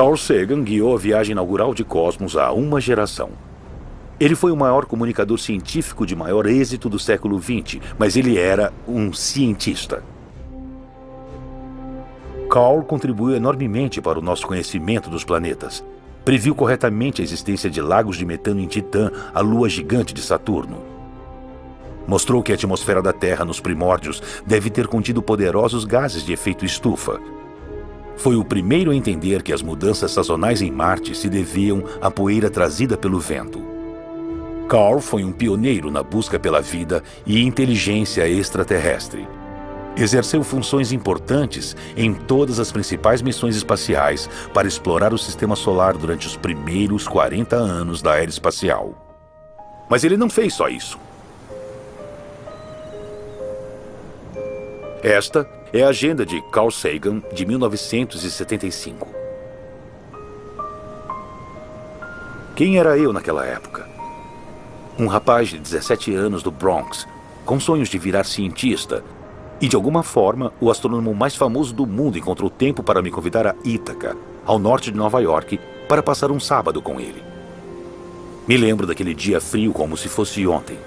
Carl Sagan guiou a viagem inaugural de Cosmos há uma geração. Ele foi o maior comunicador científico de maior êxito do século XX, mas ele era um cientista. Carl contribuiu enormemente para o nosso conhecimento dos planetas. Previu corretamente a existência de lagos de metano em Titã, a lua gigante de Saturno. Mostrou que a atmosfera da Terra nos primórdios deve ter contido poderosos gases de efeito estufa. Foi o primeiro a entender que as mudanças sazonais em Marte se deviam à poeira trazida pelo vento. Carl foi um pioneiro na busca pela vida e inteligência extraterrestre. Exerceu funções importantes em todas as principais missões espaciais para explorar o sistema solar durante os primeiros 40 anos da era espacial. Mas ele não fez só isso. Esta é a agenda de Carl Sagan de 1975. Quem era eu naquela época? Um rapaz de 17 anos do Bronx, com sonhos de virar cientista. E de alguma forma, o astrônomo mais famoso do mundo encontrou tempo para me convidar a Ítaca, ao norte de Nova York, para passar um sábado com ele. Me lembro daquele dia frio como se fosse ontem.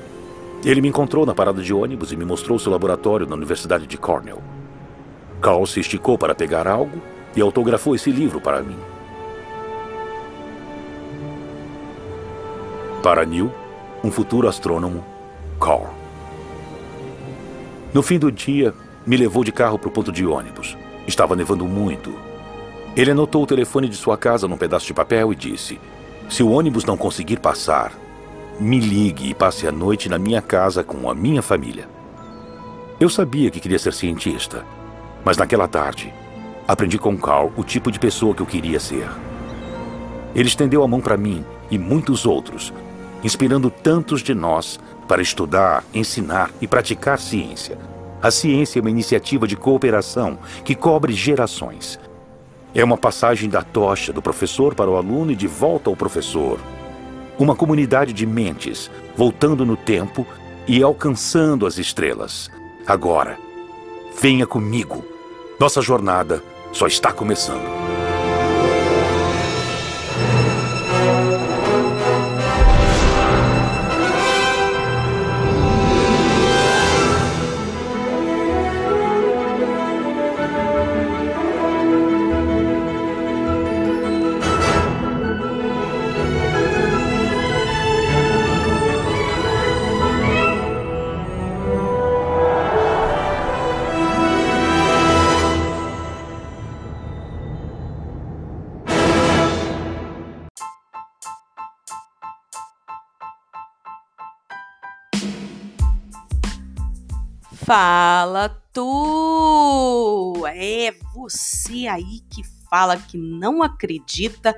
Ele me encontrou na parada de ônibus e me mostrou seu laboratório na Universidade de Cornell. Carl se esticou para pegar algo e autografou esse livro para mim. Para Neil, um futuro astrônomo, Carl. No fim do dia, me levou de carro para o ponto de ônibus. Estava nevando muito. Ele anotou o telefone de sua casa num pedaço de papel e disse: Se o ônibus não conseguir passar, me ligue e passe a noite na minha casa com a minha família. Eu sabia que queria ser cientista, mas naquela tarde, aprendi com Carl o tipo de pessoa que eu queria ser. Ele estendeu a mão para mim e muitos outros, inspirando tantos de nós para estudar, ensinar e praticar ciência. A ciência é uma iniciativa de cooperação que cobre gerações. É uma passagem da tocha do professor para o aluno e de volta ao professor, uma comunidade de mentes voltando no tempo e alcançando as estrelas. Agora, venha comigo. Nossa jornada só está começando. Fala tu! É você aí que fala que não acredita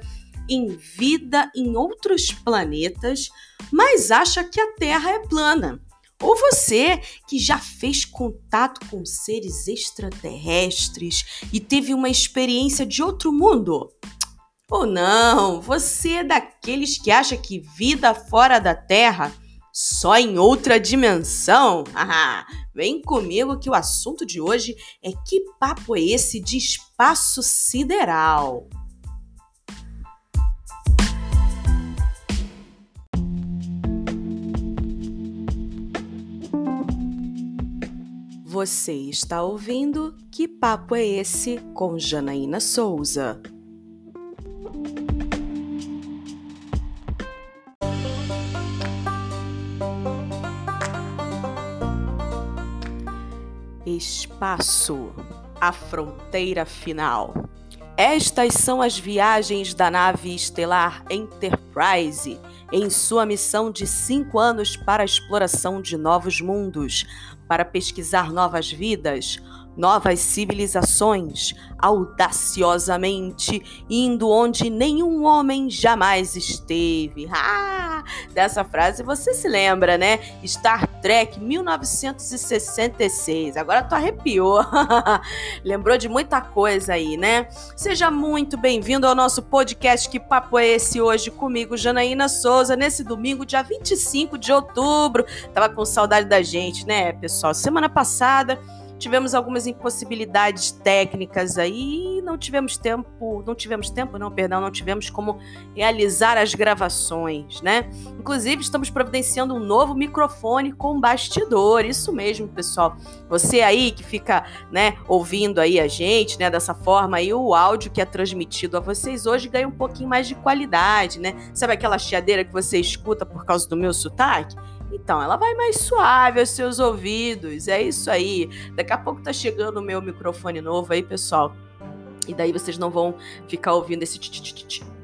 em vida em outros planetas, mas acha que a Terra é plana. Ou você que já fez contato com seres extraterrestres e teve uma experiência de outro mundo. Ou não, você é daqueles que acha que vida fora da Terra só em outra dimensão? Vem comigo que o assunto de hoje é que papo é esse de espaço sideral? Você está ouvindo Que Papo é Esse com Janaína Souza. Espaço, a fronteira final. Estas são as viagens da nave estelar Enterprise em sua missão de cinco anos para a exploração de novos mundos, para pesquisar novas vidas, novas civilizações, audaciosamente indo onde nenhum homem jamais esteve. Ah, dessa frase você se lembra, né? Star Trek 1966. Agora tu arrepiou. Lembrou de muita coisa aí, né? Seja muito bem-vindo ao nosso podcast Que Papo é esse hoje comigo, Janaína Souza, nesse domingo, dia 25 de outubro. Tava com saudade da gente, né, pessoal? Semana passada tivemos algumas impossibilidades técnicas aí, não tivemos tempo, não tivemos tempo, não, perdão, não tivemos como realizar as gravações, né? Inclusive, estamos providenciando um novo microfone com bastidor, isso mesmo, pessoal. Você aí que fica, né, ouvindo aí a gente, né, dessa forma aí, o áudio que é transmitido a vocês hoje ganha um pouquinho mais de qualidade, né? Sabe aquela chiadeira que você escuta por causa do meu sotaque? Então, ela vai mais suave aos seus ouvidos. É isso aí. Daqui a pouco tá chegando o meu microfone novo aí, pessoal. E daí vocês não vão ficar ouvindo esse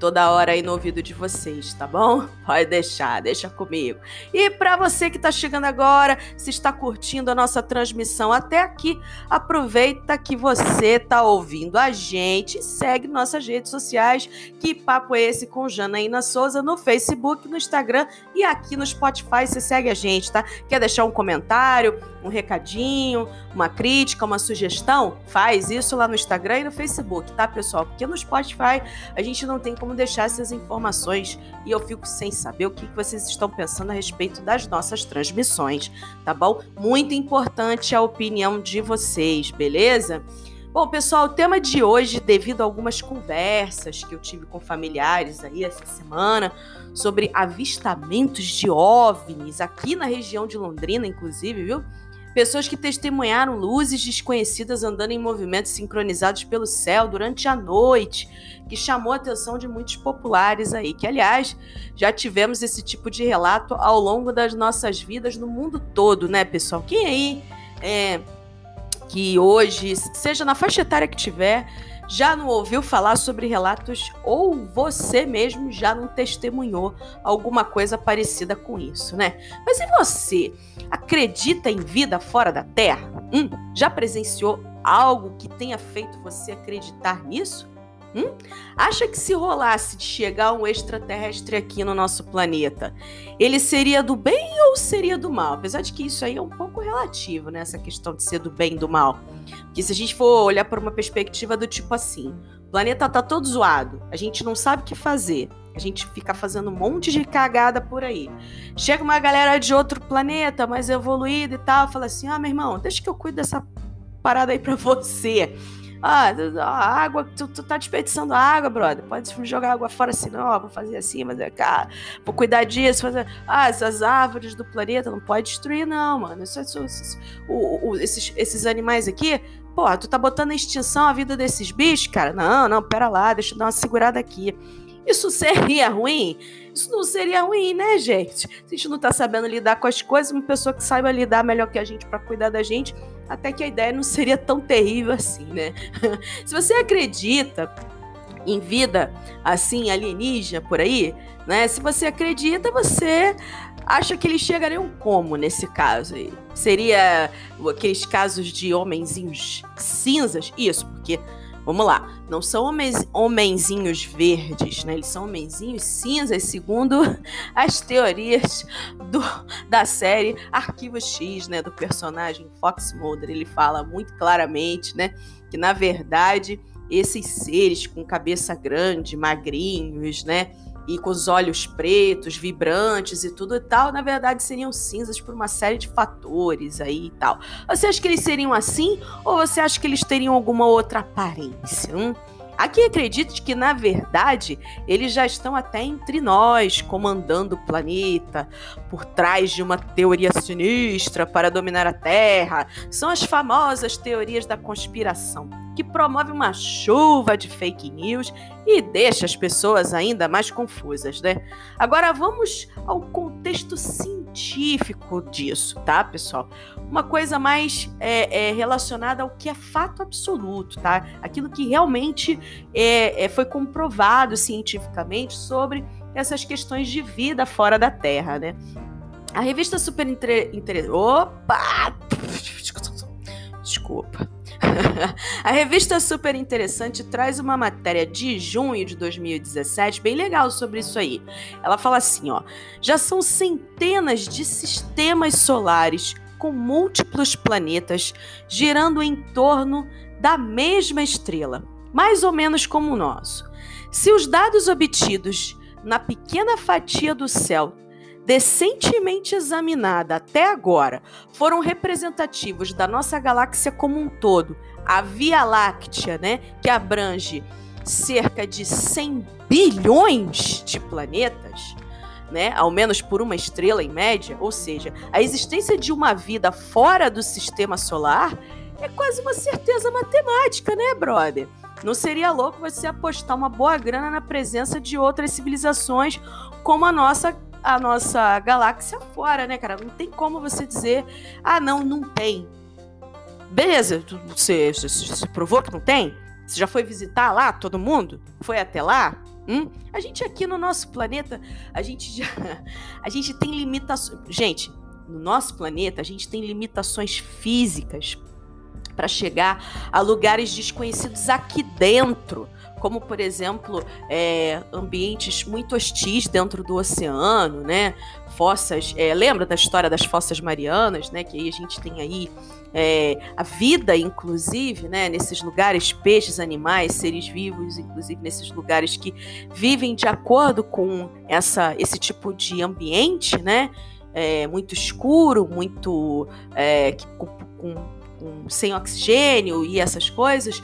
toda hora aí no ouvido de vocês, tá bom? Pode deixar, deixa comigo. E para você que está chegando agora, se está curtindo a nossa transmissão até aqui, aproveita que você está ouvindo a gente segue nossas redes sociais. Que papo é esse com Janaína Souza no Facebook, no Instagram e aqui no Spotify. Você segue a gente, tá? Quer deixar um comentário, um recadinho, uma crítica, uma sugestão? Faz isso lá no Instagram e no Facebook, tá, pessoal? Porque no Spotify a gente não tem como como deixar essas informações e eu fico sem saber o que vocês estão pensando a respeito das nossas transmissões, tá bom? Muito importante a opinião de vocês, beleza? Bom, pessoal, o tema de hoje, devido a algumas conversas que eu tive com familiares aí essa semana sobre avistamentos de OVNIs aqui na região de Londrina, inclusive, viu? Pessoas que testemunharam luzes desconhecidas andando em movimentos sincronizados pelo céu durante a noite, que chamou a atenção de muitos populares aí, que aliás já tivemos esse tipo de relato ao longo das nossas vidas no mundo todo, né, pessoal? Quem aí é, que hoje, seja na faixa etária que tiver, já não ouviu falar sobre relatos ou você mesmo já não testemunhou alguma coisa parecida com isso, né? Mas e você? Acredita em vida fora da Terra? Hum, já presenciou algo que tenha feito você acreditar nisso? Hum? Acha que se rolasse de chegar um extraterrestre aqui no nosso planeta, ele seria do bem ou seria do mal? Apesar de que isso aí é um pouco relativo, né? Essa questão de ser do bem e do mal. Porque se a gente for olhar por uma perspectiva do tipo assim, o planeta tá todo zoado, a gente não sabe o que fazer, a gente fica fazendo um monte de cagada por aí. Chega uma galera de outro planeta, mais evoluída e tal, fala assim: ah, meu irmão, deixa que eu cuido dessa parada aí pra você. Ah, água, tu, tu tá desperdiçando água, brother. Pode jogar água fora assim, não, vou fazer assim, mas é cá, vou cuidar disso, fazer. Ah, essas árvores do planeta não pode destruir, não, mano. Isso, isso, isso, o, o, esses, esses animais aqui, pô, tu tá botando em extinção a vida desses bichos, cara? Não, não, pera lá, deixa eu dar uma segurada aqui. Isso seria ruim? Isso não seria ruim, né, gente? Se a gente não tá sabendo lidar com as coisas, uma pessoa que saiba lidar melhor que a gente para cuidar da gente, até que a ideia não seria tão terrível assim, né? Se você acredita em vida assim alienígena por aí, né? Se você acredita, você acha que eles chegariam como nesse caso aí? Seria aqueles casos de homenzinhos cinzas? Isso, porque Vamos lá, não são homens, homenzinhos verdes, né? Eles são homenzinhos cinzas, segundo as teorias do, da série Arquivo X, né? Do personagem Fox Mulder. Ele fala muito claramente, né? Que na verdade esses seres com cabeça grande, magrinhos, né? E com os olhos pretos, vibrantes e tudo e tal, na verdade seriam cinzas por uma série de fatores aí e tal. Você acha que eles seriam assim ou você acha que eles teriam alguma outra aparência? Hum? Aqui acredite que, na verdade, eles já estão até entre nós, comandando o planeta, por trás de uma teoria sinistra para dominar a Terra. São as famosas teorias da conspiração que promove uma chuva de fake news e deixa as pessoas ainda mais confusas, né? Agora vamos ao contexto científico disso, tá, pessoal? Uma coisa mais é, é, relacionada ao que é fato absoluto, tá? Aquilo que realmente é, é foi comprovado cientificamente sobre essas questões de vida fora da Terra, né? A revista Super Interessante. Opa! Desculpa. a revista Super Interessante traz uma matéria de junho de 2017 bem legal sobre isso aí. Ela fala assim, ó: já são centenas de sistemas solares com múltiplos planetas girando em torno da mesma estrela, mais ou menos como o nosso. Se os dados obtidos na pequena fatia do céu decentemente examinada até agora foram representativos da nossa galáxia como um todo, a Via Láctea, né, que abrange cerca de 100 bilhões de planetas, né, ao menos por uma estrela em média, ou seja, a existência de uma vida fora do sistema solar é quase uma certeza matemática, né, brother? Não seria louco você apostar uma boa grana na presença de outras civilizações como a nossa a nossa galáxia fora, né, cara? Não tem como você dizer, ah, não, não tem. Beleza, você, você, provou que não tem? Você já foi visitar lá, todo mundo? Foi até lá? Hum? A gente aqui no nosso planeta, a gente já, a gente tem limitações. Gente, no nosso planeta a gente tem limitações físicas para chegar a lugares desconhecidos aqui dentro, como por exemplo é, ambientes muito hostis dentro do oceano, né? Fossas, é, lembra da história das fossas marianas, né? Que aí a gente tem aí é, a vida, inclusive, né? Nesses lugares, peixes, animais, seres vivos, inclusive nesses lugares que vivem de acordo com essa, esse tipo de ambiente, né? É, muito escuro, muito é, com, com com, sem oxigênio e essas coisas.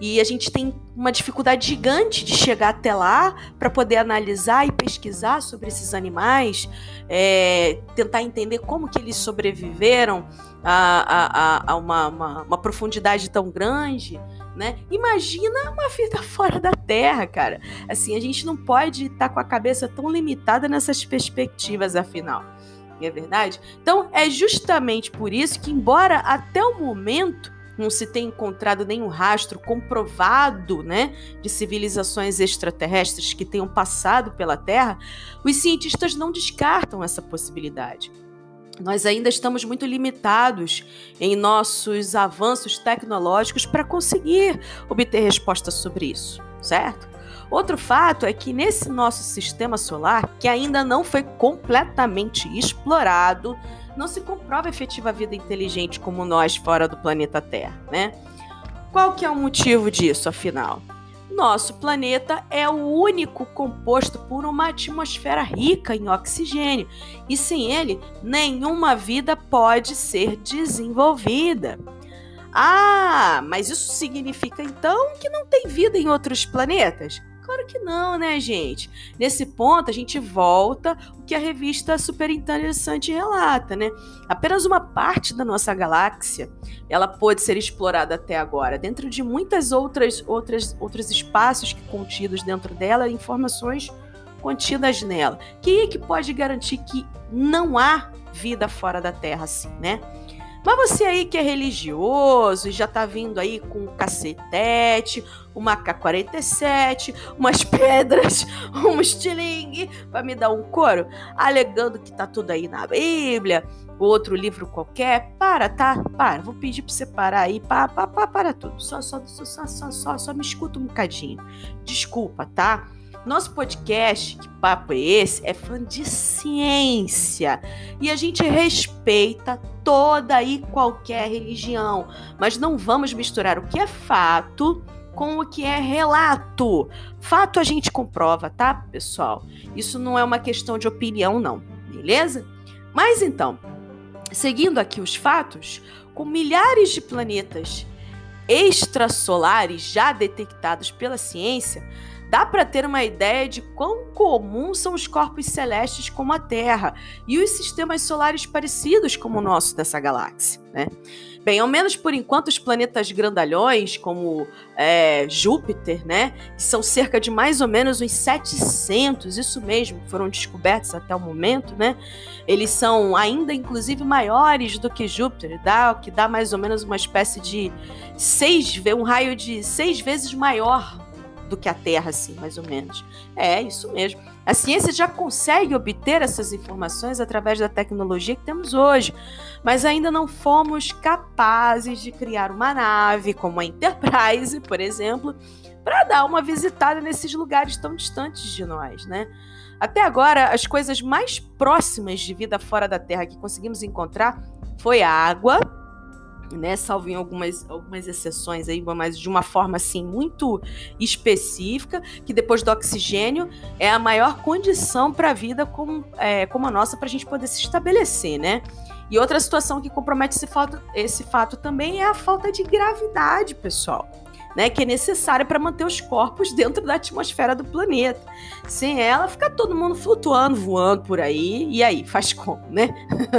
E a gente tem uma dificuldade gigante de chegar até lá para poder analisar e pesquisar sobre esses animais, é, tentar entender como que eles sobreviveram a, a, a uma, uma, uma, profundidade tão grande. Né? Imagina uma vida fora da Terra, cara. Assim, a gente não pode estar tá com a cabeça tão limitada nessas perspectivas, afinal é verdade? Então, é justamente por isso que, embora até o momento não se tenha encontrado nenhum rastro comprovado né, de civilizações extraterrestres que tenham passado pela Terra, os cientistas não descartam essa possibilidade. Nós ainda estamos muito limitados em nossos avanços tecnológicos para conseguir obter respostas sobre isso, certo? Outro fato é que nesse nosso sistema solar, que ainda não foi completamente explorado, não se comprova efetiva vida inteligente como nós fora do planeta Terra, né? Qual que é o motivo disso, afinal? Nosso planeta é o único composto por uma atmosfera rica em oxigênio, e sem ele, nenhuma vida pode ser desenvolvida. Ah, mas isso significa então que não tem vida em outros planetas? Claro que não, né, gente? Nesse ponto, a gente volta o que a revista Super Interessante relata, né? Apenas uma parte da nossa galáxia ela pode ser explorada até agora, dentro de muitas outras, outras outros espaços contidos dentro dela, informações contidas nela. Quem é que pode garantir que não há vida fora da Terra assim, né? Mas você aí que é religioso e já tá vindo aí com cacetete, uma K-47, umas pedras, um estilingue para me dar um couro, alegando que tá tudo aí na Bíblia, outro livro qualquer, para, tá? Para, vou pedir para você parar aí, para, para, para tudo. Só, só, só, só, só, só me escuta um bocadinho. Desculpa, tá? Nosso podcast, que papo é esse? É fã de ciência. E a gente respeita toda e qualquer religião. Mas não vamos misturar o que é fato com o que é relato. Fato a gente comprova, tá, pessoal? Isso não é uma questão de opinião, não. Beleza? Mas então, seguindo aqui os fatos, com milhares de planetas extrasolares já detectados pela ciência, dá para ter uma ideia de quão comuns são os corpos celestes como a Terra e os sistemas solares parecidos como o nosso dessa galáxia. Né? Bem, ao menos por enquanto, os planetas grandalhões, como é, Júpiter, né, são cerca de mais ou menos uns 700, isso mesmo, foram descobertos até o momento, né? Eles são ainda, inclusive, maiores do que Júpiter, dá, que dá mais ou menos uma espécie de seis, um raio de seis vezes maior do que a Terra, assim, mais ou menos. É, isso mesmo. A ciência já consegue obter essas informações através da tecnologia que temos hoje, mas ainda não fomos capazes de criar uma nave como a Enterprise, por exemplo, para dar uma visitada nesses lugares tão distantes de nós, né? Até agora, as coisas mais próximas de vida fora da Terra que conseguimos encontrar foi a água, né, salvo em algumas, algumas exceções aí, mas de uma forma assim muito específica, que depois do oxigênio é a maior condição para a vida como, é, como a nossa para a gente poder se estabelecer, né? E outra situação que compromete esse fato, esse fato também é a falta de gravidade, pessoal. Né, que é necessária para manter os corpos dentro da atmosfera do planeta. Sem ela, fica todo mundo flutuando, voando por aí, e aí, faz como, né?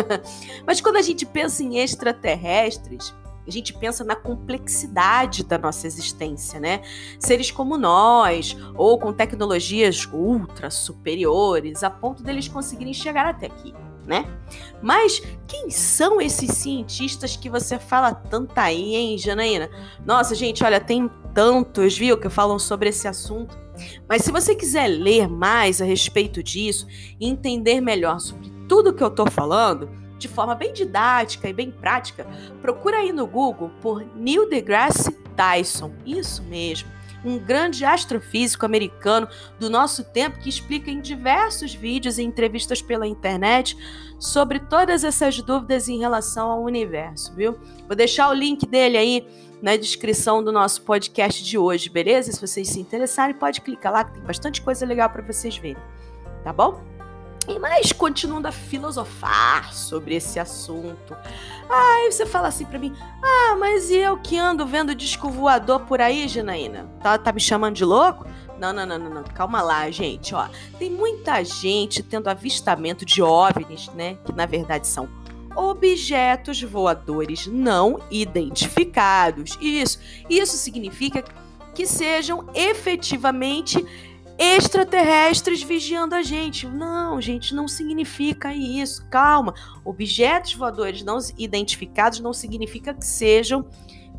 Mas quando a gente pensa em extraterrestres, a gente pensa na complexidade da nossa existência, né? Seres como nós, ou com tecnologias ultra superiores, a ponto deles conseguirem chegar até aqui né? Mas quem são esses cientistas que você fala tanto aí, hein, Janaína? Nossa, gente, olha, tem tantos, viu, que falam sobre esse assunto. Mas se você quiser ler mais a respeito disso e entender melhor sobre tudo que eu tô falando, de forma bem didática e bem prática, procura aí no Google por Neil deGrasse Tyson. Isso mesmo um grande astrofísico americano do nosso tempo que explica em diversos vídeos e entrevistas pela internet sobre todas essas dúvidas em relação ao universo, viu? Vou deixar o link dele aí na descrição do nosso podcast de hoje, beleza? Se vocês se interessarem, pode clicar lá que tem bastante coisa legal para vocês verem, tá bom? E mais continuando a filosofar sobre esse assunto. Aí você fala assim para mim: "Ah, mas e eu que ando vendo disco voador por aí, Janaína? Tá, tá me chamando de louco?" Não, não, não, não, não. Calma lá, gente, ó. Tem muita gente tendo avistamento de OVNIs, né, que na verdade são objetos voadores não identificados. Isso, isso significa que sejam efetivamente extraterrestres vigiando a gente. Não, gente, não significa isso. Calma. Objetos voadores não identificados não significa que sejam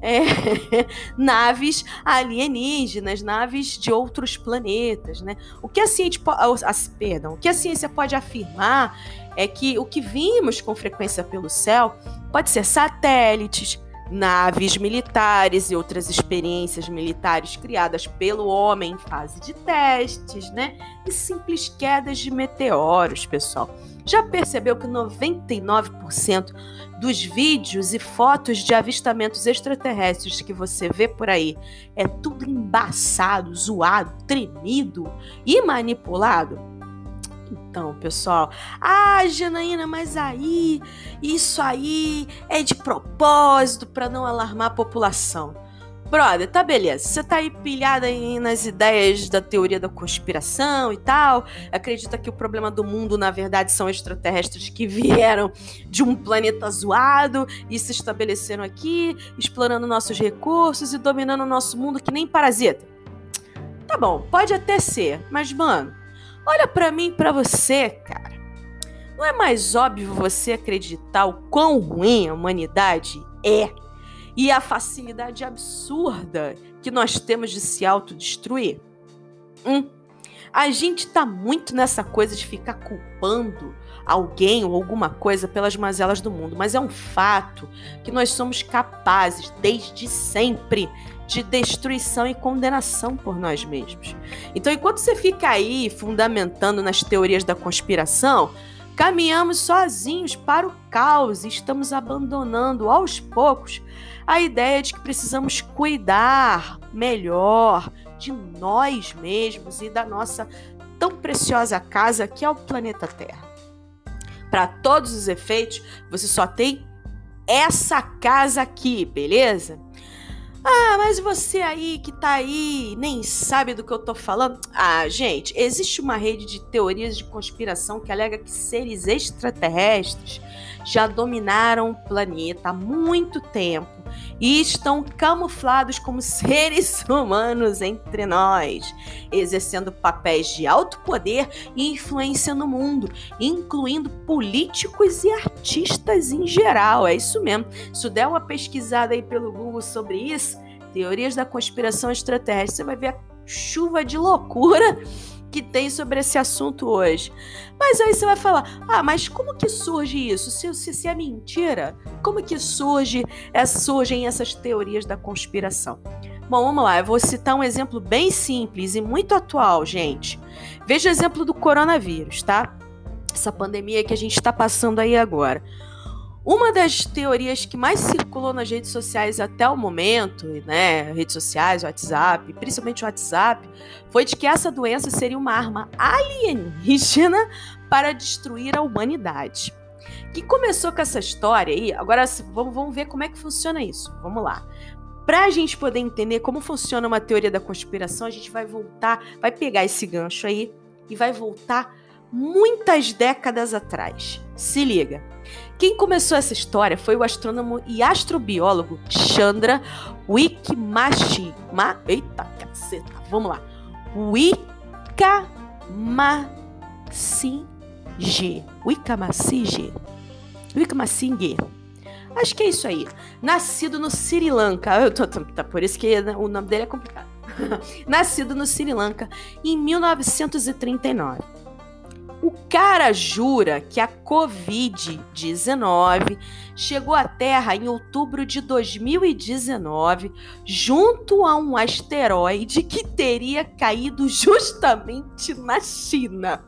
é, naves alienígenas, naves de outros planetas, né? O que a ciência, a, perdão, o que a ciência pode afirmar é que o que vimos com frequência pelo céu pode ser satélites, naves militares e outras experiências militares criadas pelo homem em fase de testes, né? E simples quedas de meteoros, pessoal. Já percebeu que 99% dos vídeos e fotos de avistamentos extraterrestres que você vê por aí é tudo embaçado, zoado, tremido e manipulado? Então, pessoal, ah, Janaína, mas aí, isso aí é de propósito para não alarmar a população. Brother, tá beleza. Você tá aí pilhada aí nas ideias da teoria da conspiração e tal. Acredita que o problema do mundo, na verdade, são extraterrestres que vieram de um planeta zoado e se estabeleceram aqui, explorando nossos recursos e dominando o nosso mundo que nem parasita. Tá bom, pode até ser, mas, mano, Olha para mim e para você, cara. Não é mais óbvio você acreditar o quão ruim a humanidade é e a facilidade absurda que nós temos de se autodestruir? Hum? A gente tá muito nessa coisa de ficar culpando alguém ou alguma coisa pelas mazelas do mundo, mas é um fato que nós somos capazes, desde sempre, de destruição e condenação por nós mesmos. Então, enquanto você fica aí fundamentando nas teorias da conspiração, caminhamos sozinhos para o caos e estamos abandonando aos poucos a ideia de que precisamos cuidar melhor de nós mesmos e da nossa tão preciosa casa que é o planeta Terra. Para todos os efeitos, você só tem essa casa aqui, beleza? Ah, mas você aí que tá aí nem sabe do que eu tô falando. Ah, gente, existe uma rede de teorias de conspiração que alega que seres extraterrestres já dominaram o planeta há muito tempo e estão camuflados como seres humanos entre nós, exercendo papéis de alto poder e influência no mundo, incluindo políticos e artistas em geral. É isso mesmo. Se der uma pesquisada aí pelo Google sobre isso, teorias da conspiração extraterrestre, você vai ver a chuva de loucura que tem sobre esse assunto hoje. Mas aí você vai falar: ah, mas como que surge isso? Se, se, se é mentira, como que surge, é, surgem essas teorias da conspiração? Bom, vamos lá, eu vou citar um exemplo bem simples e muito atual, gente. Veja o exemplo do coronavírus, tá? Essa pandemia que a gente está passando aí agora. Uma das teorias que mais circulou nas redes sociais até o momento, né, redes sociais, WhatsApp, principalmente o WhatsApp, foi de que essa doença seria uma arma alienígena para destruir a humanidade. Que começou com essa história aí, agora vamos, ver como é que funciona isso. Vamos lá. Para a gente poder entender como funciona uma teoria da conspiração, a gente vai voltar, vai pegar esse gancho aí e vai voltar muitas décadas atrás. Se liga. Quem começou essa história foi o astrônomo e astrobiólogo Chandra Wickramashi. Ma... Eita, caceta. Vamos lá. Wickramasinge. Wickramasinge. Wickramasinge. Acho que é isso aí. Nascido no Sri Lanka. Eu tô, tá, por isso que o nome dele é complicado. Nascido no Sri Lanka em 1939. O cara jura que a Covid-19 chegou à Terra em outubro de 2019, junto a um asteroide que teria caído justamente na China.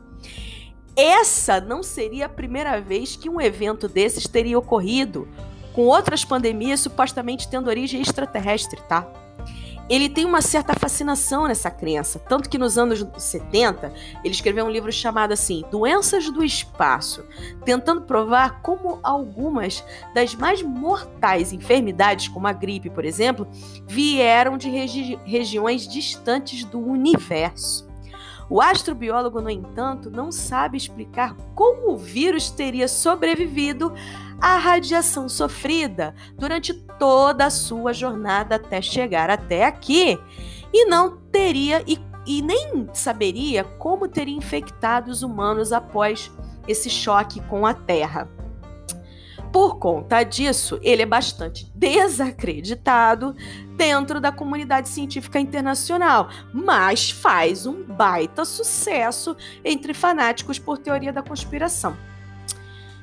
Essa não seria a primeira vez que um evento desses teria ocorrido, com outras pandemias supostamente tendo origem extraterrestre, tá? Ele tem uma certa fascinação nessa crença. Tanto que nos anos 70, ele escreveu um livro chamado assim, Doenças do Espaço, tentando provar como algumas das mais mortais enfermidades, como a gripe, por exemplo, vieram de regi regiões distantes do universo. O astrobiólogo, no entanto, não sabe explicar como o vírus teria sobrevivido à radiação sofrida durante toda a sua jornada até chegar até aqui e não teria e, e nem saberia como teria infectado os humanos após esse choque com a Terra. Por conta disso, ele é bastante desacreditado dentro da comunidade científica internacional, mas faz um baita sucesso entre fanáticos por teoria da conspiração.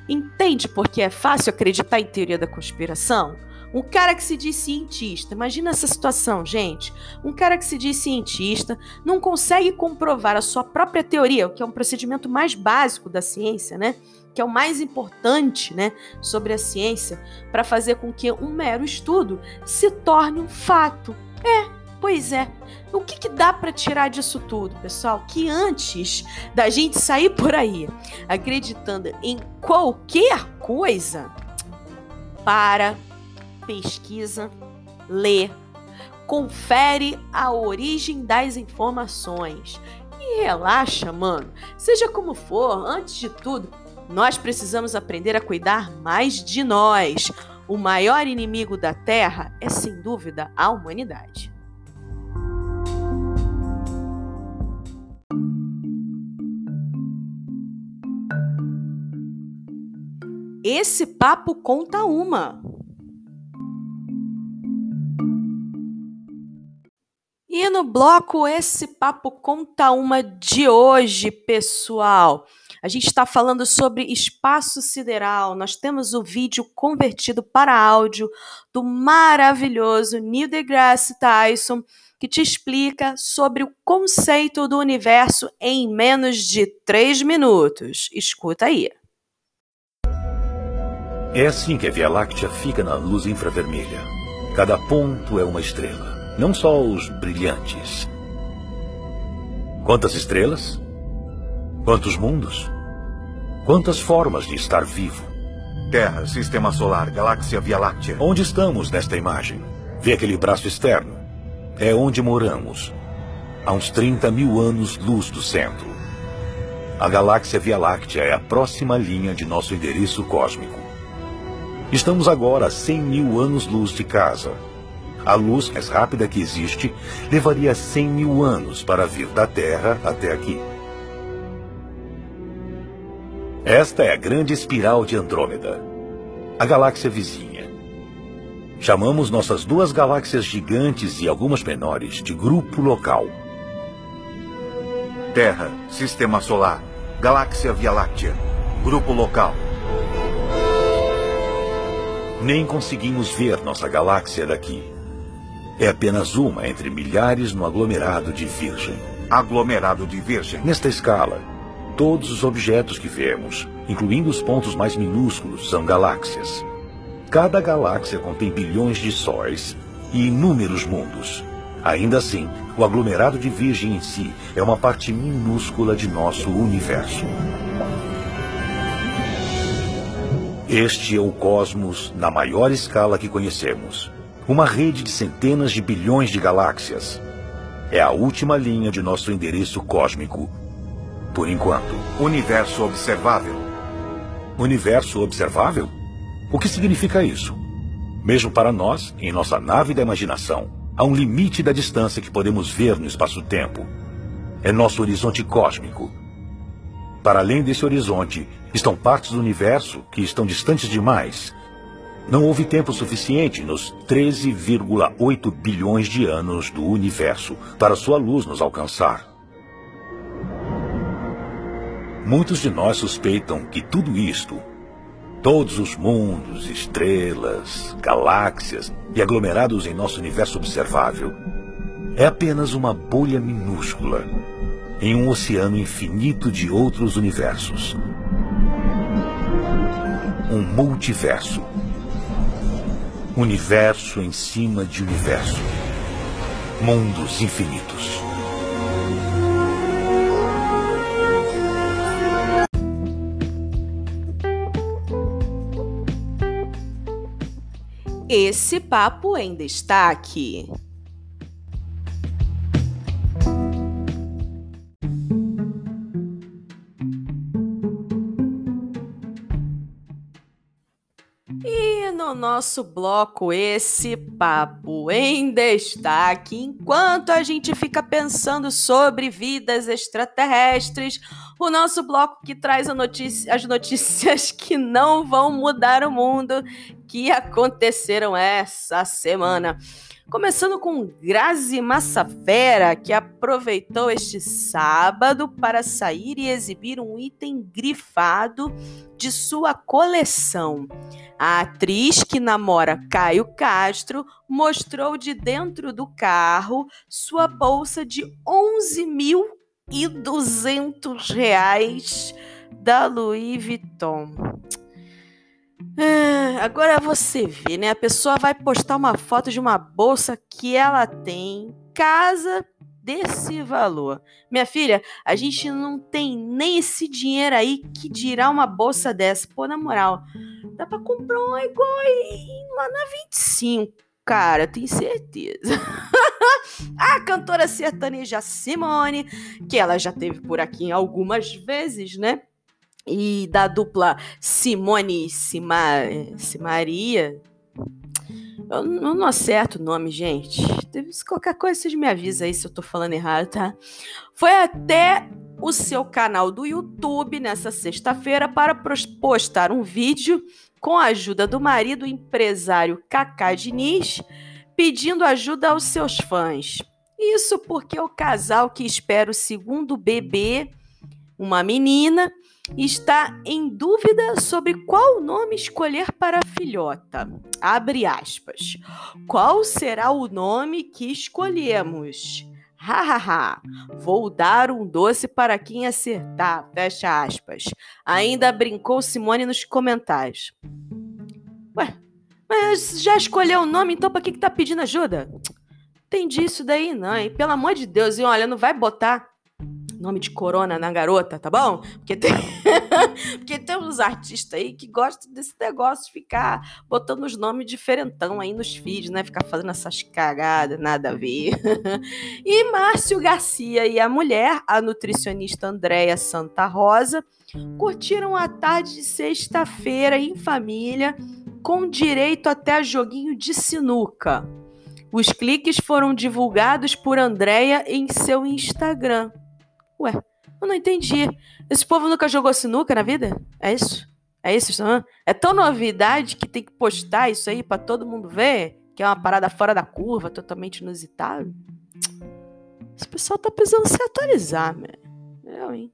Entende por que é fácil acreditar em teoria da conspiração? Um cara que se diz cientista, imagina essa situação, gente. Um cara que se diz cientista não consegue comprovar a sua própria teoria, o que é um procedimento mais básico da ciência, né? Que é o mais importante né, sobre a ciência, para fazer com que um mero estudo se torne um fato. É, pois é. O que, que dá para tirar disso tudo, pessoal? Que antes da gente sair por aí acreditando em qualquer coisa, para, pesquisa, lê, confere a origem das informações. E relaxa, mano. Seja como for, antes de tudo, nós precisamos aprender a cuidar mais de nós. O maior inimigo da Terra é, sem dúvida, a humanidade. Esse papo conta uma. E no bloco Esse Papo Conta Uma de hoje, pessoal, a gente está falando sobre espaço sideral. Nós temos o vídeo convertido para áudio do maravilhoso Neil deGrasse Tyson, que te explica sobre o conceito do universo em menos de três minutos. Escuta aí. É assim que a Via Láctea fica na luz infravermelha. Cada ponto é uma estrela, não só os brilhantes. Quantas estrelas? Quantos mundos? Quantas formas de estar vivo? Terra, Sistema Solar, Galáxia Via Láctea. Onde estamos nesta imagem? Vê aquele braço externo? É onde moramos. A uns 30 mil anos-luz do centro. A galáxia Via Láctea é a próxima linha de nosso endereço cósmico. Estamos agora a 100 mil anos-luz de casa. A luz mais rápida que existe levaria 100 mil anos para vir da Terra até aqui. Esta é a grande espiral de Andrômeda, a galáxia vizinha. Chamamos nossas duas galáxias gigantes e algumas menores de grupo local. Terra, Sistema Solar, Galáxia Via Láctea, grupo local. Nem conseguimos ver nossa galáxia daqui. É apenas uma entre milhares no aglomerado de Virgem. Aglomerado de Virgem. Nesta escala, todos os objetos que vemos, incluindo os pontos mais minúsculos, são galáxias. Cada galáxia contém bilhões de sóis e inúmeros mundos. Ainda assim, o aglomerado de Virgem em si é uma parte minúscula de nosso universo. Este é o cosmos na maior escala que conhecemos. Uma rede de centenas de bilhões de galáxias. É a última linha de nosso endereço cósmico. Por enquanto. Universo observável. Universo observável? O que significa isso? Mesmo para nós, em nossa nave da imaginação, Há um limite da distância que podemos ver no espaço-tempo. É nosso horizonte cósmico. Para além desse horizonte, estão partes do universo que estão distantes demais. Não houve tempo suficiente nos 13,8 bilhões de anos do universo para sua luz nos alcançar. Muitos de nós suspeitam que tudo isto Todos os mundos, estrelas, galáxias e aglomerados em nosso universo observável é apenas uma bolha minúscula em um oceano infinito de outros universos. Um multiverso. Universo em cima de universo. Mundos infinitos. Esse papo em destaque. E no nosso bloco, esse papo em destaque, enquanto a gente fica pensando sobre vidas extraterrestres, o nosso bloco que traz notícia, as notícias que não vão mudar o mundo, que aconteceram essa semana. Começando com Grazi Massafera, que aproveitou este sábado para sair e exibir um item grifado de sua coleção. A atriz que namora Caio Castro mostrou de dentro do carro sua bolsa de 11.200 reais da Louis Vuitton. É, agora você vê, né? A pessoa vai postar uma foto de uma bolsa que ela tem, casa desse valor. Minha filha, a gente não tem nem esse dinheiro aí que dirá uma bolsa dessa. Pô, na moral, dá pra comprar igual lá na 25, cara, tenho certeza. a cantora sertaneja Simone, que ela já teve por aqui algumas vezes, né? E da dupla Simone Simar, Simaria. Eu, não acerto o nome, gente. Qualquer coisa, vocês me avisam aí se eu tô falando errado, tá? Foi até o seu canal do YouTube nessa sexta-feira para postar um vídeo com a ajuda do marido empresário Kaká Diniz, pedindo ajuda aos seus fãs. Isso porque o casal que espera o segundo bebê, uma menina, está em dúvida sobre qual nome escolher para a filhota. Abre aspas. Qual será o nome que escolhemos? Hahaha, vou dar um doce para quem acertar. Fecha aspas. Ainda brincou Simone nos comentários. Ué, mas já escolheu o nome, então para que, que tá pedindo ajuda? Entendi isso daí, não, hein? Pelo amor de Deus, e olha, não vai botar nome de corona na garota, tá bom? Porque tem, Porque tem uns artistas aí que gostam desse negócio de ficar botando os nomes diferentão aí nos feeds, né? Ficar fazendo essas cagadas, nada a ver. e Márcio Garcia e a mulher, a nutricionista Andréia Santa Rosa, curtiram a tarde de sexta-feira em família, com direito até a joguinho de sinuca. Os cliques foram divulgados por Andréia em seu Instagram. Ué, eu não entendi. Esse povo nunca jogou sinuca na vida? É isso? É isso? É tão novidade que tem que postar isso aí para todo mundo ver? Que é uma parada fora da curva, totalmente inusitado? Esse pessoal tá precisando se atualizar, mano. Eu, hein?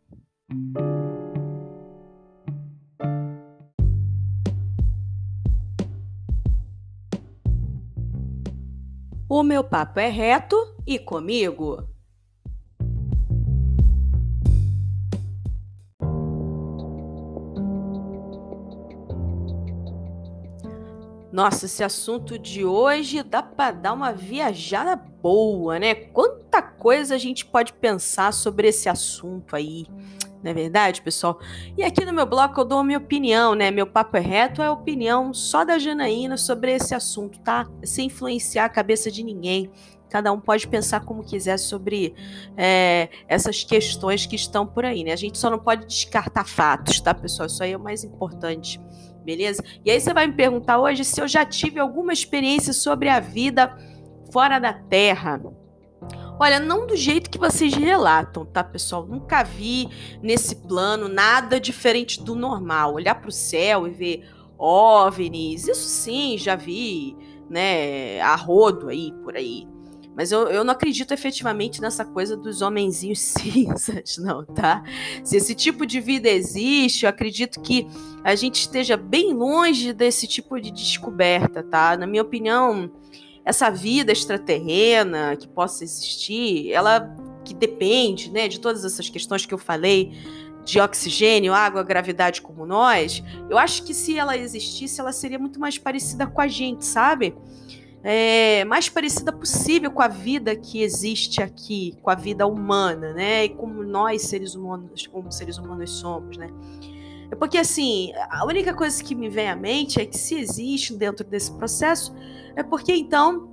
O meu papo é reto e comigo Nossa, esse assunto de hoje dá para dar uma viajada boa, né? Quanta coisa a gente pode pensar sobre esse assunto aí. Não é verdade, pessoal? E aqui no meu bloco eu dou a minha opinião, né? Meu papo é reto, é a opinião só da Janaína sobre esse assunto, tá? Sem influenciar a cabeça de ninguém. Cada um pode pensar como quiser sobre é, essas questões que estão por aí, né? A gente só não pode descartar fatos, tá, pessoal? Isso aí é o mais importante beleza? E aí você vai me perguntar hoje se eu já tive alguma experiência sobre a vida fora da Terra. Olha, não do jeito que vocês relatam, tá, pessoal? Nunca vi nesse plano nada diferente do normal. Olhar para o céu e ver OVNIs, isso sim, já vi, né, a rodo aí, por aí. Mas eu, eu não acredito efetivamente nessa coisa dos homenzinhos cinzas, não, tá? Se esse tipo de vida existe, eu acredito que a gente esteja bem longe desse tipo de descoberta, tá? Na minha opinião, essa vida extraterrena que possa existir, ela que depende, né, de todas essas questões que eu falei, de oxigênio, água, gravidade como nós, eu acho que se ela existisse, ela seria muito mais parecida com a gente, sabe? É, mais parecida possível com a vida que existe aqui, com a vida humana, né? E como nós, seres humanos, como seres humanos somos, né? É porque, assim, a única coisa que me vem à mente é que se existe dentro desse processo, é porque, então,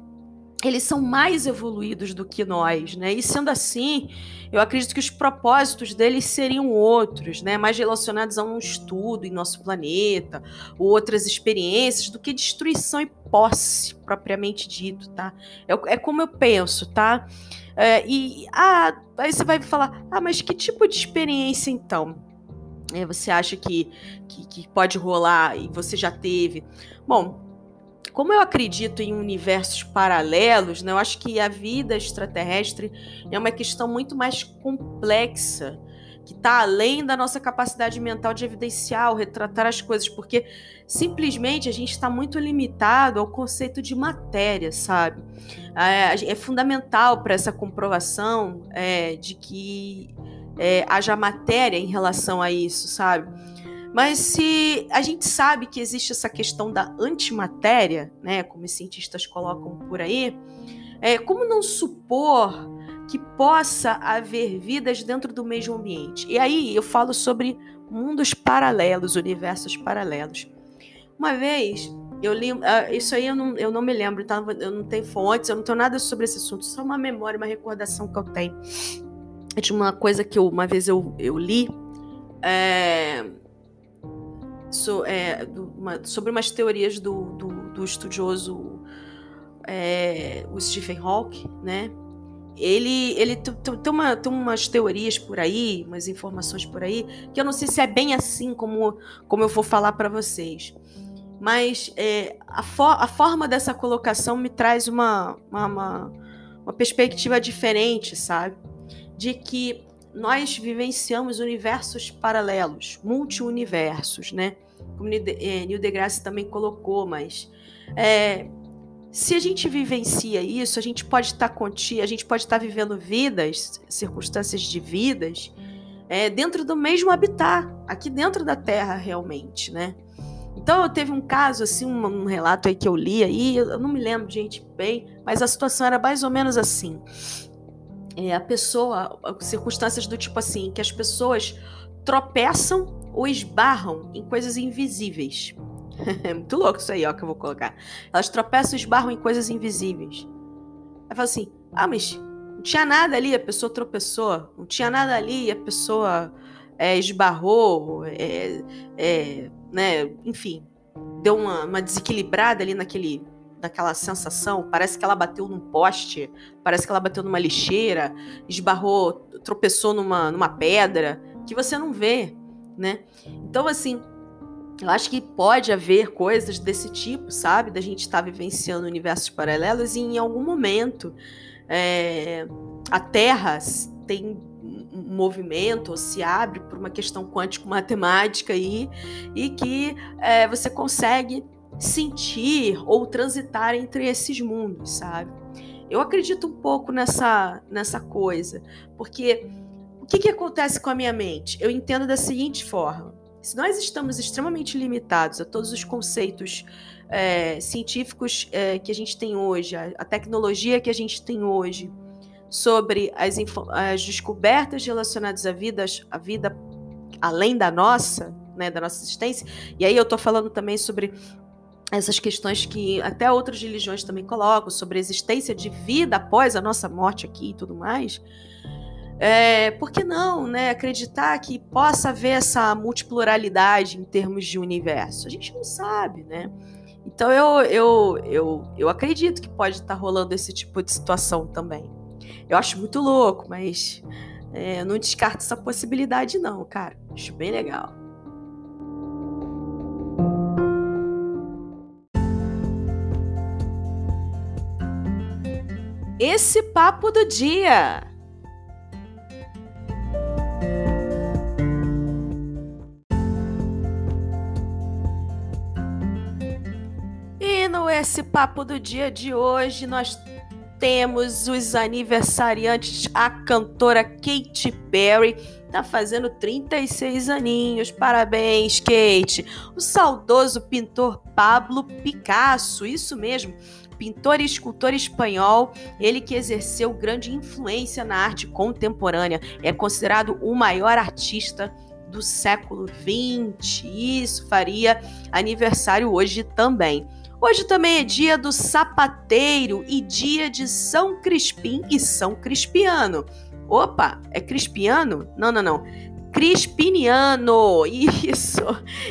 eles são mais evoluídos do que nós, né? E sendo assim, eu acredito que os propósitos deles seriam outros, né? Mais relacionados a um estudo em nosso planeta, ou outras experiências, do que destruição e posse, propriamente dito, tá? É, é como eu penso, tá? É, e ah, aí você vai falar, ah, mas que tipo de experiência então? É, você acha que, que, que pode rolar e você já teve? Bom, como eu acredito em universos paralelos, né, eu acho que a vida extraterrestre é uma questão muito mais complexa, que está além da nossa capacidade mental de evidenciar ou retratar as coisas, porque simplesmente a gente está muito limitado ao conceito de matéria, sabe? É, é fundamental para essa comprovação é, de que é, haja matéria em relação a isso, sabe? Mas se a gente sabe que existe essa questão da antimatéria, né, como os cientistas colocam por aí, é, como não supor que possa haver vidas dentro do mesmo ambiente? E aí eu falo sobre mundos paralelos, universos paralelos. Uma vez eu li, uh, isso aí eu não, eu não me lembro, tá? eu não tenho fontes, eu não tenho nada sobre esse assunto, só uma memória, uma recordação que eu tenho. De uma coisa que eu, uma vez eu, eu li. É, so, é, do, uma, sobre umas teorias do, do, do estudioso é, o Stephen Hawking, né? Ele, ele tem, uma, tem umas teorias por aí, umas informações por aí, que eu não sei se é bem assim como, como eu vou falar para vocês. Mas é, a, a forma dessa colocação me traz uma, uma, uma, uma perspectiva diferente, sabe? De que nós vivenciamos universos paralelos, multi-universos, né? Como é, Neil deGrasse também colocou, mas é, se a gente vivencia isso, a gente pode estar tá a gente pode estar tá vivendo vidas, circunstâncias de vidas, é, dentro do mesmo habitat, aqui dentro da Terra realmente, né? Então eu teve um caso assim, um, um relato aí que eu li aí, eu não me lembro, gente, bem, mas a situação era mais ou menos assim é, a pessoa, circunstâncias do tipo assim, que as pessoas tropeçam ou esbarram em coisas invisíveis. É muito louco isso aí, ó, que eu vou colocar. Elas tropeçam e esbarram em coisas invisíveis. Aí fala assim: ah, mas não tinha nada ali, a pessoa tropeçou. Não tinha nada ali, a pessoa é, esbarrou, é, é, né, enfim, deu uma, uma desequilibrada ali naquele daquela sensação, parece que ela bateu num poste, parece que ela bateu numa lixeira, esbarrou, tropeçou numa, numa pedra, que você não vê, né? Então, assim, eu acho que pode haver coisas desse tipo, sabe? Da gente estar tá vivenciando universos paralelos e em algum momento é, a Terra tem um movimento ou se abre por uma questão quântico-matemática aí e que é, você consegue sentir ou transitar entre esses mundos, sabe? Eu acredito um pouco nessa, nessa coisa, porque o que, que acontece com a minha mente? Eu entendo da seguinte forma: Se nós estamos extremamente limitados a todos os conceitos é, científicos é, que a gente tem hoje, a, a, tecnologia que a gente tem hoje, sobre as, as descobertas relacionadas à vida, à vida além da nossa, né, da nossa existência. E aí eu estou falando também sobre essas questões que até outras religiões também colocam sobre a existência de vida após a nossa morte aqui e tudo mais. É, por que não, né? Acreditar que possa haver essa multipluralidade em termos de universo? A gente não sabe, né? Então eu, eu, eu, eu acredito que pode estar rolando esse tipo de situação também. Eu acho muito louco, mas é, eu não descarto essa possibilidade, não, cara. Acho bem legal. Esse papo do dia. Esse Papo do Dia de hoje, nós temos os aniversariantes. A cantora Katy Perry tá fazendo 36 aninhos. Parabéns, Kate. O saudoso pintor Pablo Picasso, isso mesmo pintor e escultor espanhol, ele que exerceu grande influência na arte contemporânea, é considerado o maior artista do século XX. Isso faria aniversário hoje também. Hoje também é dia do sapateiro e dia de São Crispim e São Crispiano. Opa, é Crispiano? Não, não, não. Crispiniano. Isso!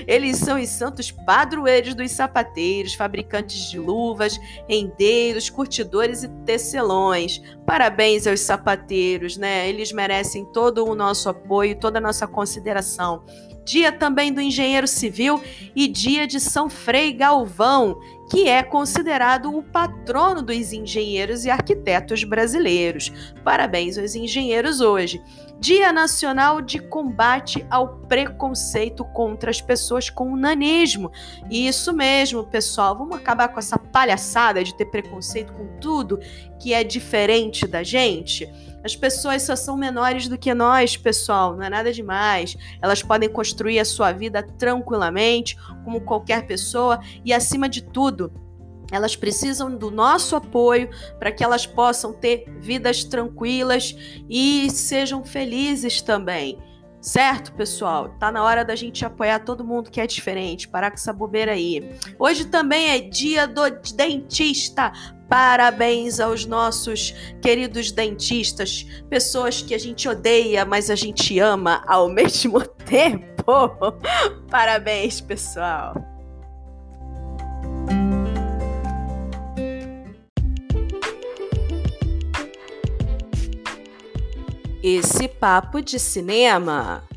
Eles são os santos padroeiros dos sapateiros, fabricantes de luvas, rendeiros, curtidores e tecelões. Parabéns aos sapateiros, né? Eles merecem todo o nosso apoio, toda a nossa consideração. Dia também do engenheiro civil e dia de São Frei Galvão, que é considerado o patrono dos engenheiros e arquitetos brasileiros. Parabéns aos engenheiros hoje. Dia Nacional de Combate ao Preconceito contra as pessoas com nanismo. Isso mesmo, pessoal. Vamos acabar com essa palhaçada de ter preconceito com tudo que é diferente da gente. As pessoas só são menores do que nós, pessoal, não é nada demais. Elas podem construir a sua vida tranquilamente, como qualquer pessoa, e acima de tudo, elas precisam do nosso apoio para que elas possam ter vidas tranquilas e sejam felizes também. Certo, pessoal? Tá na hora da gente apoiar todo mundo que é diferente, parar com essa bobeira aí. Hoje também é dia do dentista. Parabéns aos nossos queridos dentistas, pessoas que a gente odeia, mas a gente ama ao mesmo tempo. Parabéns, pessoal. Esse papo de cinema.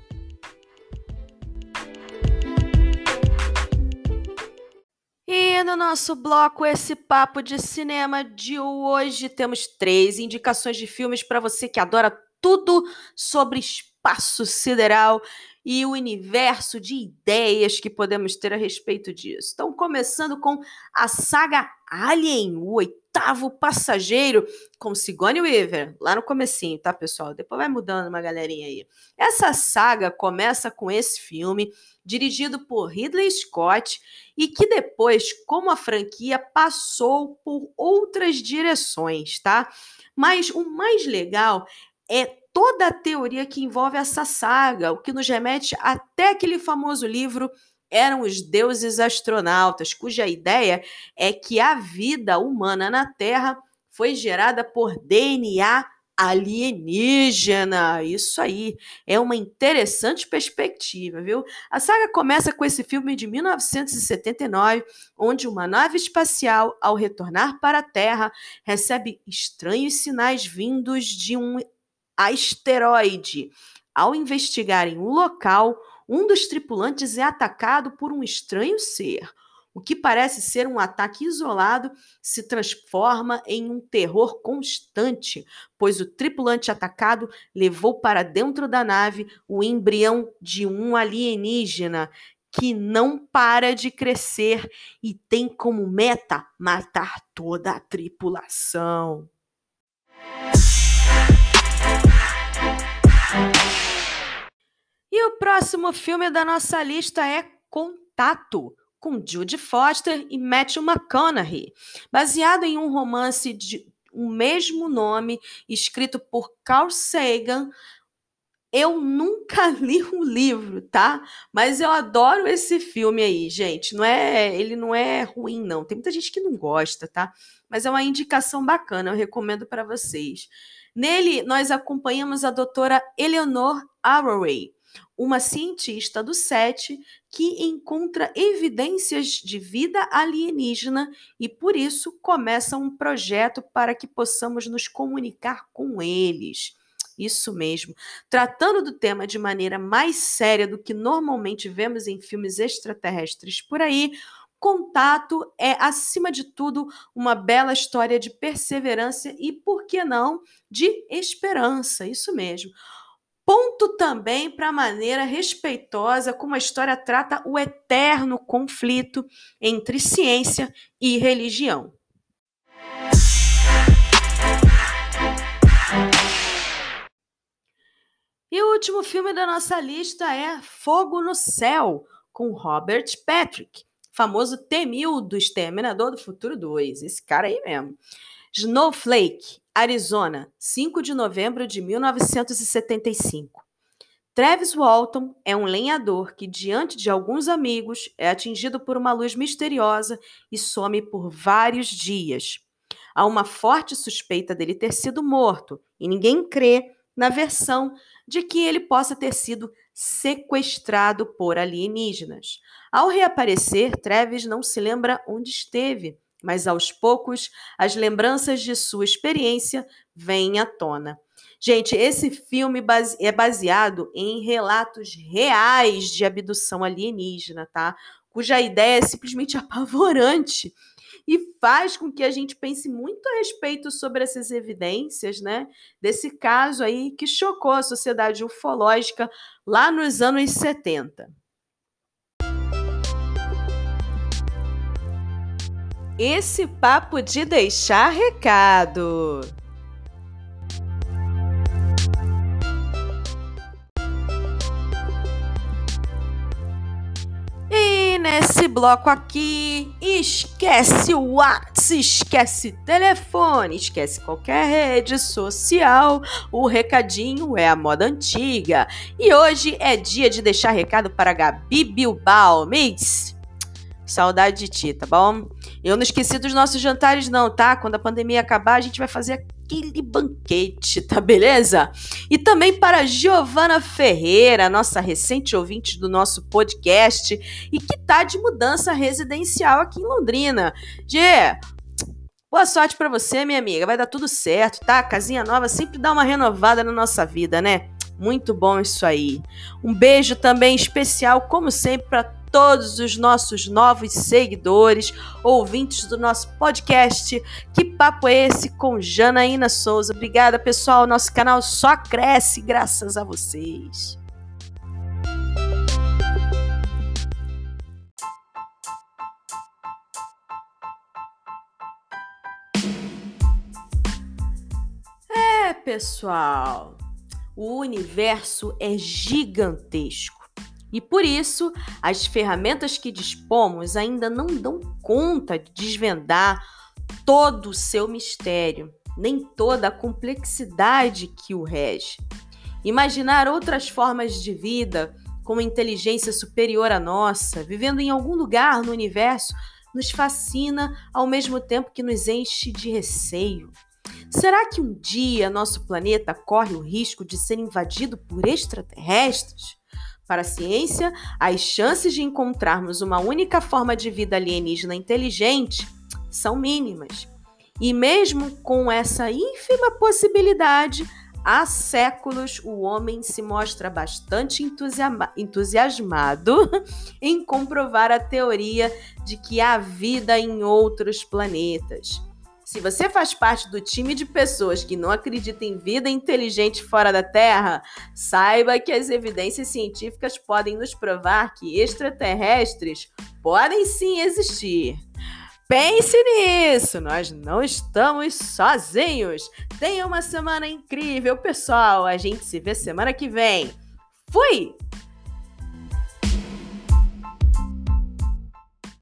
E no nosso bloco Esse Papo de Cinema de hoje temos três indicações de filmes para você que adora tudo sobre espaço sideral e o universo de ideias que podemos ter a respeito disso. Então, começando com a saga Alien, o oitavo passageiro, com Sigourney Weaver, lá no comecinho, tá, pessoal? Depois vai mudando uma galerinha aí. Essa saga começa com esse filme, dirigido por Ridley Scott, e que depois, como a franquia, passou por outras direções, tá? Mas o mais legal é toda a teoria que envolve essa saga, o que nos remete até aquele famoso livro eram os deuses astronautas, cuja ideia é que a vida humana na Terra foi gerada por DNA alienígena. Isso aí é uma interessante perspectiva, viu? A saga começa com esse filme de 1979, onde uma nave espacial, ao retornar para a Terra, recebe estranhos sinais vindos de um asteroide. Ao investigarem o local, um dos tripulantes é atacado por um estranho ser. O que parece ser um ataque isolado se transforma em um terror constante, pois o tripulante atacado levou para dentro da nave o embrião de um alienígena que não para de crescer e tem como meta matar toda a tripulação. E o próximo filme da nossa lista é Contato, com Jude Foster e Matthew McConaughey, baseado em um romance de o mesmo nome, escrito por Carl Sagan. Eu nunca li o livro, tá? Mas eu adoro esse filme aí, gente. Não é, ele não é ruim não. Tem muita gente que não gosta, tá? Mas é uma indicação bacana, eu recomendo para vocês. Nele, nós acompanhamos a doutora Eleanor Arroway, uma cientista do SET que encontra evidências de vida alienígena e, por isso, começa um projeto para que possamos nos comunicar com eles. Isso mesmo. Tratando do tema de maneira mais séria do que normalmente vemos em filmes extraterrestres por aí, Contato é, acima de tudo, uma bela história de perseverança e, por que não, de esperança. Isso mesmo. Ponto também para a maneira respeitosa como a história trata o eterno conflito entre ciência e religião. E o último filme da nossa lista é Fogo no Céu, com Robert Patrick, famoso T-1000 do Exterminador do Futuro 2. Esse cara aí mesmo. Snowflake, Arizona, 5 de novembro de 1975. Travis Walton é um lenhador que, diante de alguns amigos, é atingido por uma luz misteriosa e some por vários dias. Há uma forte suspeita dele ter sido morto e ninguém crê na versão de que ele possa ter sido sequestrado por alienígenas. Ao reaparecer, Travis não se lembra onde esteve mas aos poucos as lembranças de sua experiência vêm à tona. Gente, esse filme é baseado em relatos reais de abdução alienígena, tá? Cuja ideia é simplesmente apavorante e faz com que a gente pense muito a respeito sobre essas evidências, né? Desse caso aí que chocou a sociedade ufológica lá nos anos 70. esse papo de deixar recado. Bloco aqui, esquece o WhatsApp, esquece telefone, esquece qualquer rede social. O recadinho é a moda antiga. E hoje é dia de deixar recado para Gabi Bilbao. Miss, saudade de ti, tá bom? Eu não esqueci dos nossos jantares, não, tá? Quando a pandemia acabar, a gente vai fazer aquele banquete, tá beleza? E também para Giovana Ferreira, nossa recente ouvinte do nosso podcast e que tá de mudança residencial aqui em Londrina. Gê, boa sorte para você, minha amiga. Vai dar tudo certo, tá? Casinha nova sempre dá uma renovada na nossa vida, né? Muito bom isso aí. Um beijo também especial, como sempre, para todos os nossos novos seguidores, ouvintes do nosso podcast. Que papo é esse com Janaína Souza? Obrigada, pessoal. Nosso canal só cresce graças a vocês. É, pessoal, o universo é gigantesco. E por isso, as ferramentas que dispomos ainda não dão conta de desvendar todo o seu mistério, nem toda a complexidade que o rege. Imaginar outras formas de vida com inteligência superior à nossa, vivendo em algum lugar no universo, nos fascina ao mesmo tempo que nos enche de receio. Será que um dia nosso planeta corre o risco de ser invadido por extraterrestres? Para a ciência, as chances de encontrarmos uma única forma de vida alienígena inteligente são mínimas. E mesmo com essa ínfima possibilidade, há séculos o homem se mostra bastante entusiasmado em comprovar a teoria de que há vida em outros planetas. Se você faz parte do time de pessoas que não acreditam em vida inteligente fora da Terra, saiba que as evidências científicas podem nos provar que extraterrestres podem sim existir. Pense nisso, nós não estamos sozinhos. Tenha uma semana incrível, pessoal. A gente se vê semana que vem. Fui!